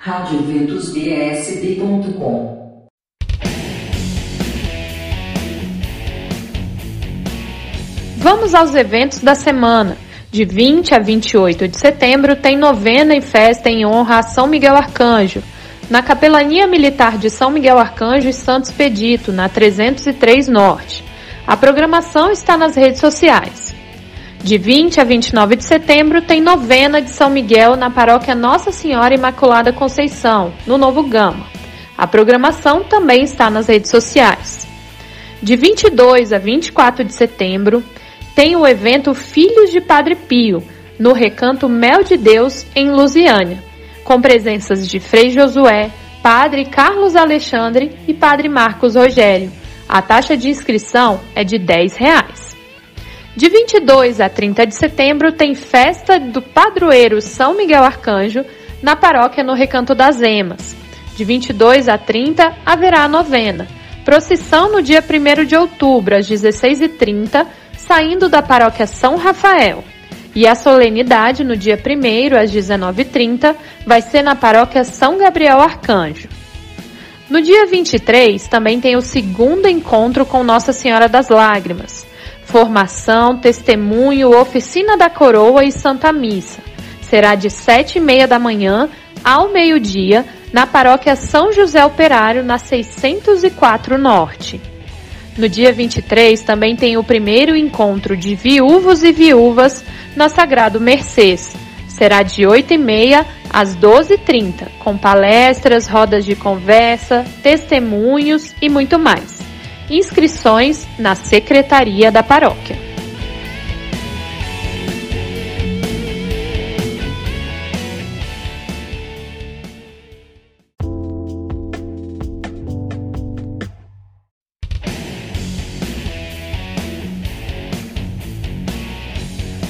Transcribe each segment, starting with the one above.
radioventusbsb.com Vamos aos eventos da semana. De 20 a 28 de setembro tem novena e festa em honra a São Miguel Arcanjo, na Capelania Militar de São Miguel Arcanjo e Santos Pedito, na 303 Norte. A programação está nas redes sociais. De 20 a 29 de setembro tem novena de São Miguel na paróquia Nossa Senhora Imaculada Conceição, no Novo Gama. A programação também está nas redes sociais. De 22 a 24 de setembro tem o evento Filhos de Padre Pio, no Recanto Mel de Deus, em Lusiânia, com presenças de Frei Josué, Padre Carlos Alexandre e Padre Marcos Rogério. A taxa de inscrição é de 10 reais. De 22 a 30 de setembro tem festa do padroeiro São Miguel Arcanjo na paróquia no Recanto das Emas. De 22 a 30 haverá a novena. Procissão no dia 1 de outubro, às 16h30, saindo da paróquia São Rafael. E a solenidade, no dia 1 às 19h30, vai ser na paróquia São Gabriel Arcanjo. No dia 23, também tem o segundo encontro com Nossa Senhora das Lágrimas. Formação, testemunho, oficina da coroa e Santa Missa. Será de 7h30 da manhã ao meio-dia, na paróquia São José Operário, na 604 Norte. No dia 23 também tem o primeiro encontro de viúvos e viúvas na Sagrado Mercês. Será de 8h30 às 12h30, com palestras, rodas de conversa, testemunhos e muito mais. Inscrições na Secretaria da Paróquia.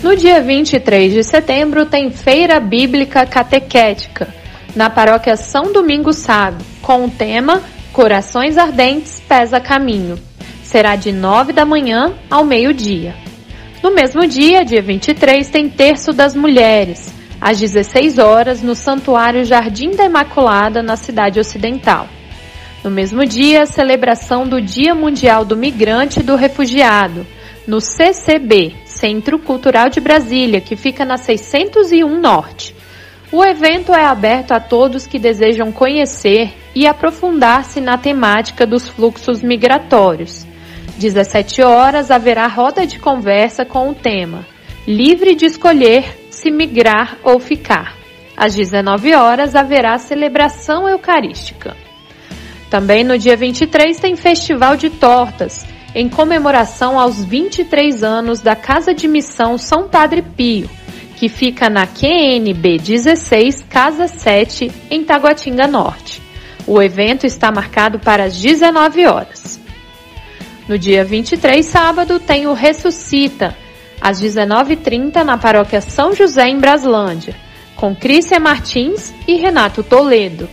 No dia 23 de setembro tem Feira Bíblica Catequética, na paróquia São Domingos Sábio, com o tema Corações Ardentes Pesa Caminho. Será de 9 da manhã ao meio-dia. No mesmo dia, dia 23, tem Terço das Mulheres, às 16 horas, no Santuário Jardim da Imaculada, na cidade ocidental. No mesmo dia, celebração do Dia Mundial do Migrante e do Refugiado, no CCB, Centro Cultural de Brasília, que fica na 601 Norte. O evento é aberto a todos que desejam conhecer e aprofundar-se na temática dos fluxos migratórios. 17 horas haverá roda de conversa com o tema Livre de escolher se migrar ou ficar. Às 19 horas haverá celebração eucarística. Também no dia 23 tem Festival de Tortas, em comemoração aos 23 anos da Casa de Missão São Padre Pio, que fica na QNB 16, Casa 7, em Taguatinga Norte. O evento está marcado para as 19 horas. No dia 23, sábado, tem o Ressuscita, às 19h30, na paróquia São José, em Braslândia, com Crícia Martins e Renato Toledo.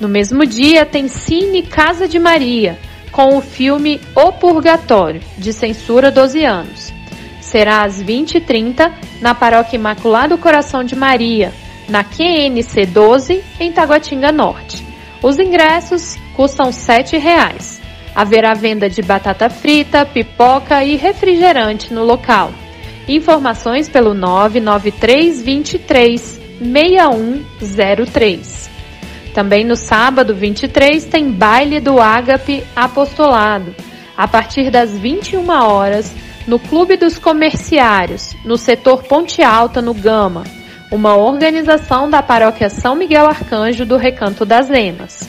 No mesmo dia, tem Cine Casa de Maria, com o filme O Purgatório, de censura 12 anos. Será às 20h30 na Paróquia Imaculado Coração de Maria, na QNC 12, em Taguatinga Norte. Os ingressos custam R$ 7,00. Haverá venda de batata frita, pipoca e refrigerante no local. Informações pelo 993 23 6103. Também no sábado 23 tem baile do Ágape Apostolado, a partir das 21 horas, no Clube dos Comerciários, no setor Ponte Alta, no Gama, uma organização da Paróquia São Miguel Arcanjo do Recanto das Emas.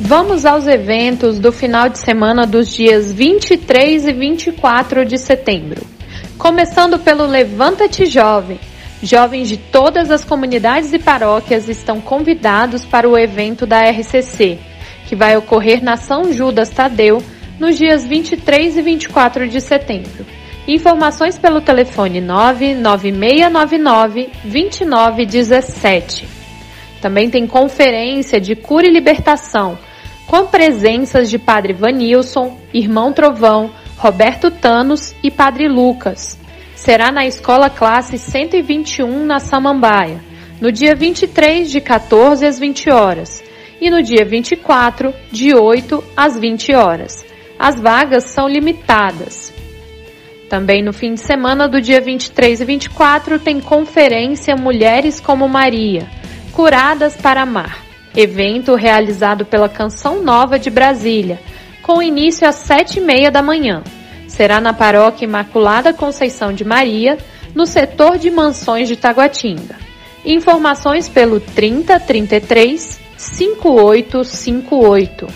Vamos aos eventos do final de semana dos dias 23 e 24 de setembro. Começando pelo Levanta-te Jovem. Jovens de todas as comunidades e paróquias estão convidados para o evento da RCC, que vai ocorrer na São Judas Tadeu nos dias 23 e 24 de setembro. Informações pelo telefone 99699 2917. Também tem conferência de cura e libertação com presenças de Padre Vanilson, Irmão Trovão, Roberto Tanos e Padre Lucas. Será na Escola Classe 121 na Samambaia, no dia 23 de 14 às 20 horas e no dia 24 de 8 às 20 horas. As vagas são limitadas. Também no fim de semana do dia 23 e 24 tem conferência Mulheres como Maria, Curadas para Amar, evento realizado pela Canção Nova de Brasília, com início às sete e meia da manhã. Será na Paróquia Imaculada Conceição de Maria, no setor de mansões de Taguatinga. Informações pelo 3033 5858.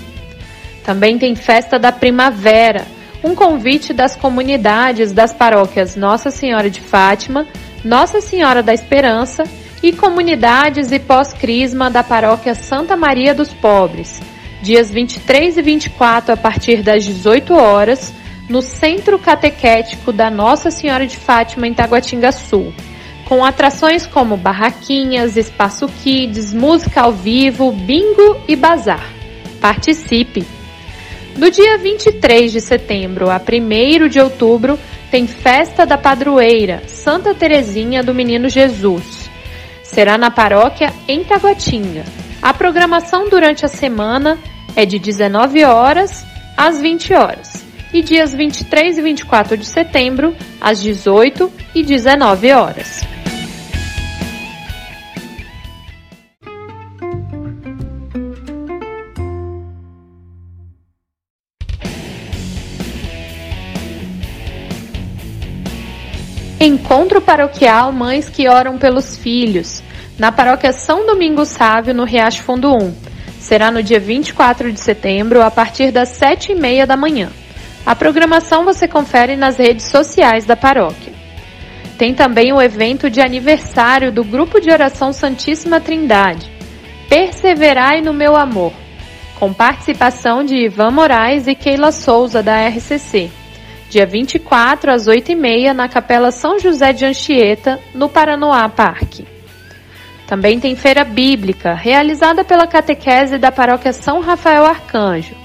Também tem Festa da Primavera, um convite das comunidades das paróquias Nossa Senhora de Fátima, Nossa Senhora da Esperança e comunidades e pós-crisma da paróquia Santa Maria dos Pobres, dias 23 e 24 a partir das 18 horas, no Centro Catequético da Nossa Senhora de Fátima em Taguatinga Sul, com atrações como barraquinhas, espaço kids, música ao vivo, bingo e bazar. Participe! Do dia 23 de setembro a 1 de outubro, tem Festa da Padroeira, Santa Terezinha do Menino Jesus. Será na paróquia em Taguatinga. A programação durante a semana é de 19 horas às 20 horas e dias 23 e 24 de setembro às 18 e 19 horas. Encontro Paroquial Mães que Oram pelos Filhos, na paróquia São Domingos Sávio, no Riacho Fundo 1. Será no dia 24 de setembro, a partir das 7 e meia da manhã. A programação você confere nas redes sociais da paróquia. Tem também o evento de aniversário do Grupo de Oração Santíssima Trindade, Perseverai no Meu Amor, com participação de Ivan Moraes e Keila Souza, da RCC dia 24 às 8h30 na Capela São José de Anchieta, no Paranoá Parque. Também tem feira bíblica, realizada pela catequese da paróquia São Rafael Arcanjo,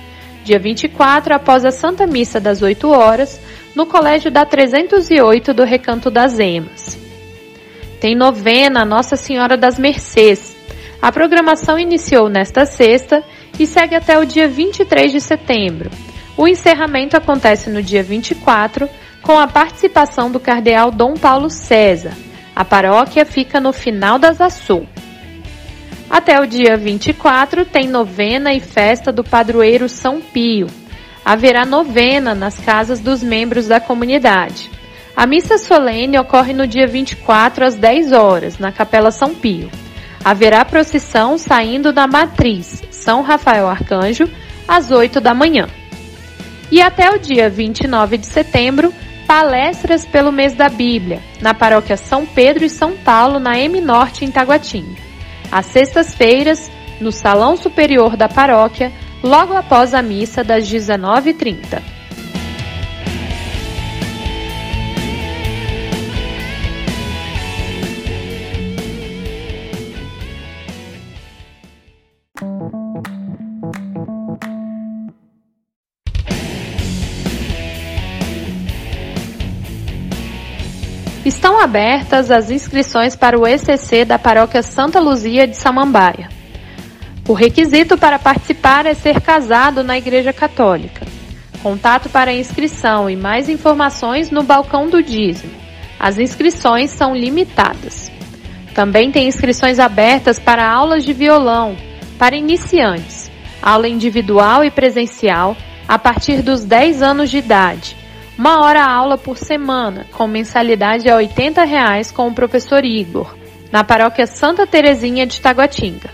dia 24 após a Santa Missa das 8 horas, no Colégio da 308 do Recanto das Emas. Tem novena Nossa Senhora das Mercês. A programação iniciou nesta sexta e segue até o dia 23 de setembro. O encerramento acontece no dia 24, com a participação do cardeal Dom Paulo César. A paróquia fica no final das Açu. Até o dia 24 tem novena e festa do padroeiro São Pio. Haverá novena nas casas dos membros da comunidade. A missa solene ocorre no dia 24 às 10 horas, na Capela São Pio. Haverá procissão saindo da matriz São Rafael Arcanjo às 8 da manhã. E até o dia 29 de setembro, palestras pelo mês da Bíblia, na paróquia São Pedro e São Paulo, na M Norte, em Taguatinga. Às sextas-feiras, no Salão Superior da Paróquia, logo após a missa das 19h30. Abertas as inscrições para o ECC da Paróquia Santa Luzia de Samambaia. O requisito para participar é ser casado na Igreja Católica. Contato para inscrição e mais informações no balcão do dízimo. As inscrições são limitadas. Também tem inscrições abertas para aulas de violão para iniciantes, aula individual e presencial a partir dos 10 anos de idade uma hora aula por semana, com mensalidade de 80 reais com o professor Igor, na paróquia Santa Terezinha de Taguatinga.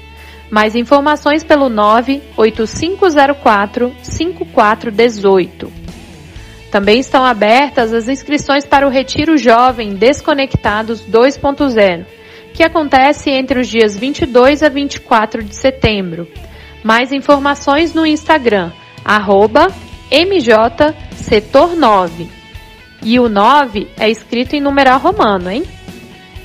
Mais informações pelo 98504 5418. Também estão abertas as inscrições para o Retiro Jovem Desconectados 2.0, que acontece entre os dias 22 a 24 de setembro. Mais informações no Instagram, arroba MJ setor 9. E o 9 é escrito em numeral romano, hein?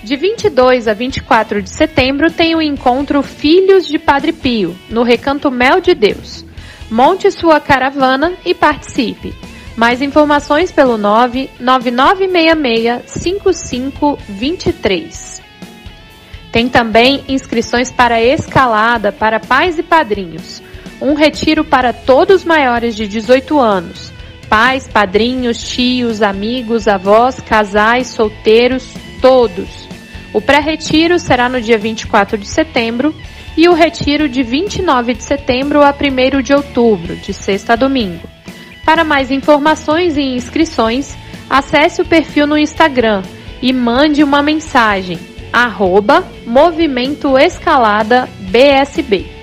De 22 a 24 de setembro tem o encontro Filhos de Padre Pio, no Recanto Mel de Deus. Monte sua caravana e participe. Mais informações pelo 999665523. Tem também inscrições para escalada para pais e padrinhos. Um retiro para todos maiores de 18 anos. Pais, padrinhos, tios, amigos, avós, casais, solteiros, todos. O pré-retiro será no dia 24 de setembro e o retiro de 29 de setembro a 1 de outubro, de sexta a domingo. Para mais informações e inscrições, acesse o perfil no Instagram e mande uma mensagem arroba Movimento Escalada BSB.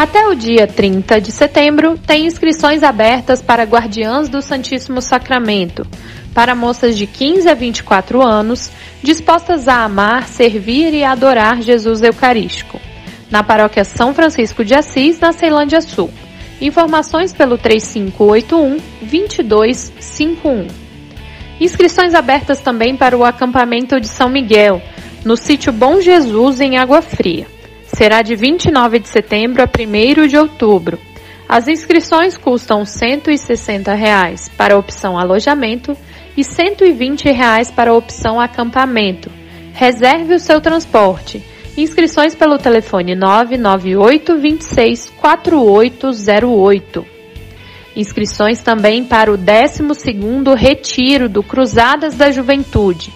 Até o dia 30 de setembro, tem inscrições abertas para guardiãs do Santíssimo Sacramento, para moças de 15 a 24 anos, dispostas a amar, servir e adorar Jesus Eucarístico. Na paróquia São Francisco de Assis, na Ceilândia Sul. Informações pelo 3581 2251. Inscrições abertas também para o acampamento de São Miguel, no sítio Bom Jesus, em Água Fria será de 29 de setembro a 1 de outubro. As inscrições custam 160 reais para a opção alojamento e 120 reais para a opção acampamento. Reserve o seu transporte. Inscrições pelo telefone 998 26 4808. Inscrições também para o 12º Retiro do Cruzadas da Juventude,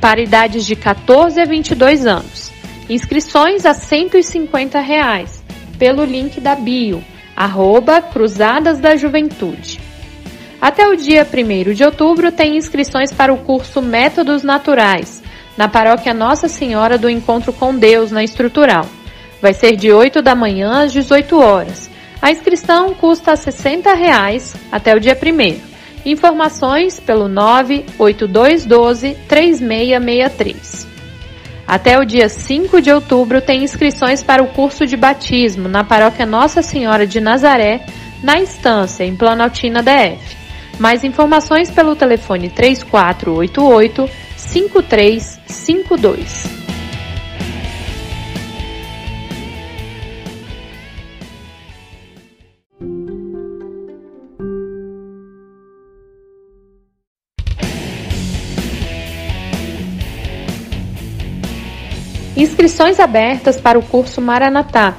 para idades de 14 a 22 anos. Inscrições a 150 reais, pelo link da bio, arroba Cruzadas da Juventude. Até o dia 1 de outubro tem inscrições para o curso Métodos Naturais, na paróquia Nossa Senhora do Encontro com Deus, na Estrutural. Vai ser de 8 da manhã às 18 horas. A inscrição custa 60 reais até o dia 1 Informações pelo 98212 3663. Até o dia 5 de outubro tem inscrições para o curso de batismo na paróquia Nossa Senhora de Nazaré, na Estância, em Planaltina DF. Mais informações pelo telefone 3488 5352. Inscrições abertas para o curso Maranatá,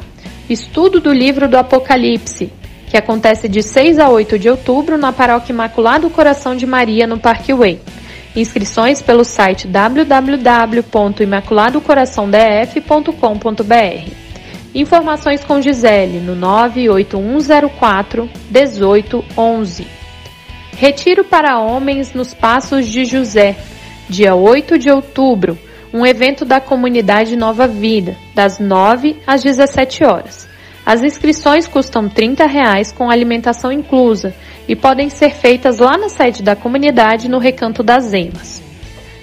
estudo do livro do Apocalipse, que acontece de 6 a 8 de outubro na Paróquia Imaculado Coração de Maria, no Parque Way. Inscrições pelo site www.imaculadocoraçãodf.com.br. Informações com Gisele no 98104 1811. Retiro para homens nos Passos de José, dia 8 de outubro um evento da comunidade Nova Vida, das 9 às 17 horas. As inscrições custam 30 reais com alimentação inclusa e podem ser feitas lá na sede da comunidade no Recanto das Emas.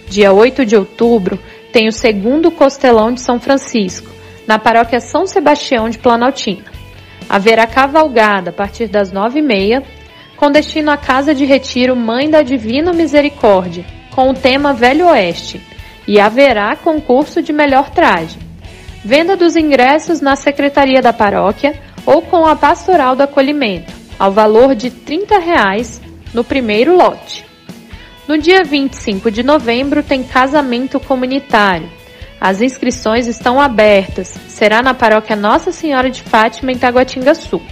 Dia 8 de outubro tem o segundo Costelão de São Francisco, na paróquia São Sebastião de Planaltina. Haverá cavalgada a partir das nove e meia, com destino à Casa de Retiro Mãe da Divina Misericórdia, com o tema Velho Oeste, e haverá concurso de melhor traje. Venda dos ingressos na Secretaria da Paróquia ou com a Pastoral do Acolhimento, ao valor de 30 reais no primeiro lote. No dia 25 de novembro tem casamento comunitário. As inscrições estão abertas. Será na paróquia Nossa Senhora de Fátima, em Taguatinga Sul.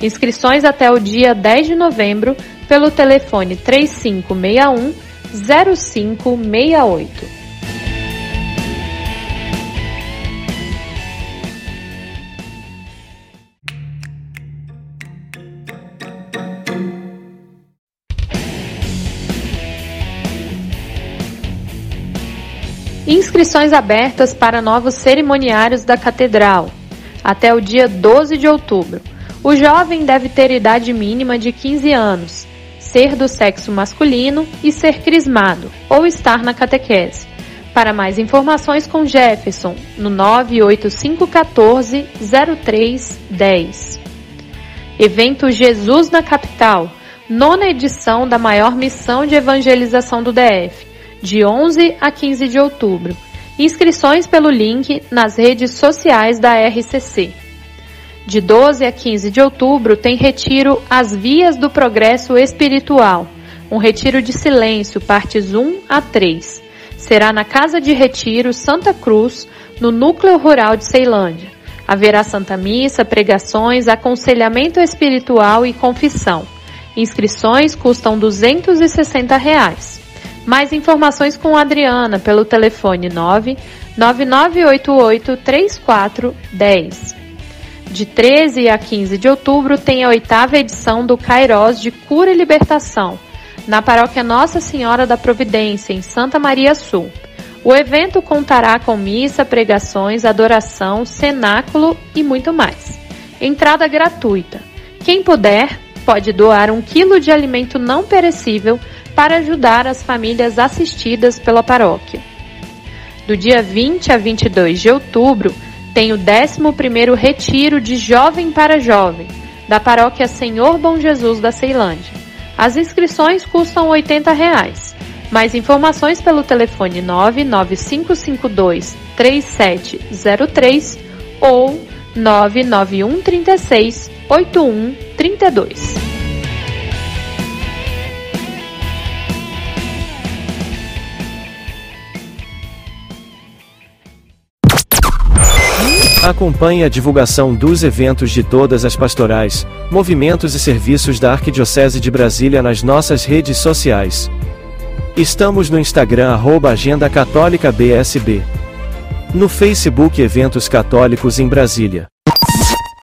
Inscrições até o dia 10 de novembro pelo telefone 3561 0568. Inscrições abertas para novos cerimoniários da Catedral, até o dia 12 de outubro. O jovem deve ter idade mínima de 15 anos, ser do sexo masculino e ser crismado, ou estar na catequese. Para mais informações com Jefferson no 98514 0310. Evento Jesus na Capital, nona edição da maior missão de evangelização do DF, de 11 a 15 de outubro. Inscrições pelo link nas redes sociais da RCC. De 12 a 15 de outubro tem retiro As Vias do Progresso Espiritual, um retiro de silêncio, partes 1 a 3. Será na Casa de Retiro Santa Cruz, no núcleo rural de Ceilândia. Haverá Santa Missa, pregações, aconselhamento espiritual e confissão. Inscrições custam 260 reais. Mais informações com Adriana pelo telefone 9 9988 3410. De 13 a 15 de outubro tem a oitava edição do Cairós de Cura e Libertação, na paróquia Nossa Senhora da Providência, em Santa Maria Sul. O evento contará com missa, pregações, adoração, cenáculo e muito mais. Entrada gratuita. Quem puder, pode doar um quilo de alimento não perecível para ajudar as famílias assistidas pela paróquia. Do dia 20 a 22 de outubro, tem o 11º Retiro de Jovem para Jovem, da paróquia Senhor Bom Jesus da Ceilândia. As inscrições custam 80 reais. Mais informações pelo telefone 99552 3703 ou 99136 8132. Acompanhe a divulgação dos eventos de todas as pastorais, movimentos e serviços da Arquidiocese de Brasília nas nossas redes sociais. Estamos no Instagram arroba Agenda Católica BSB. No Facebook Eventos Católicos em Brasília.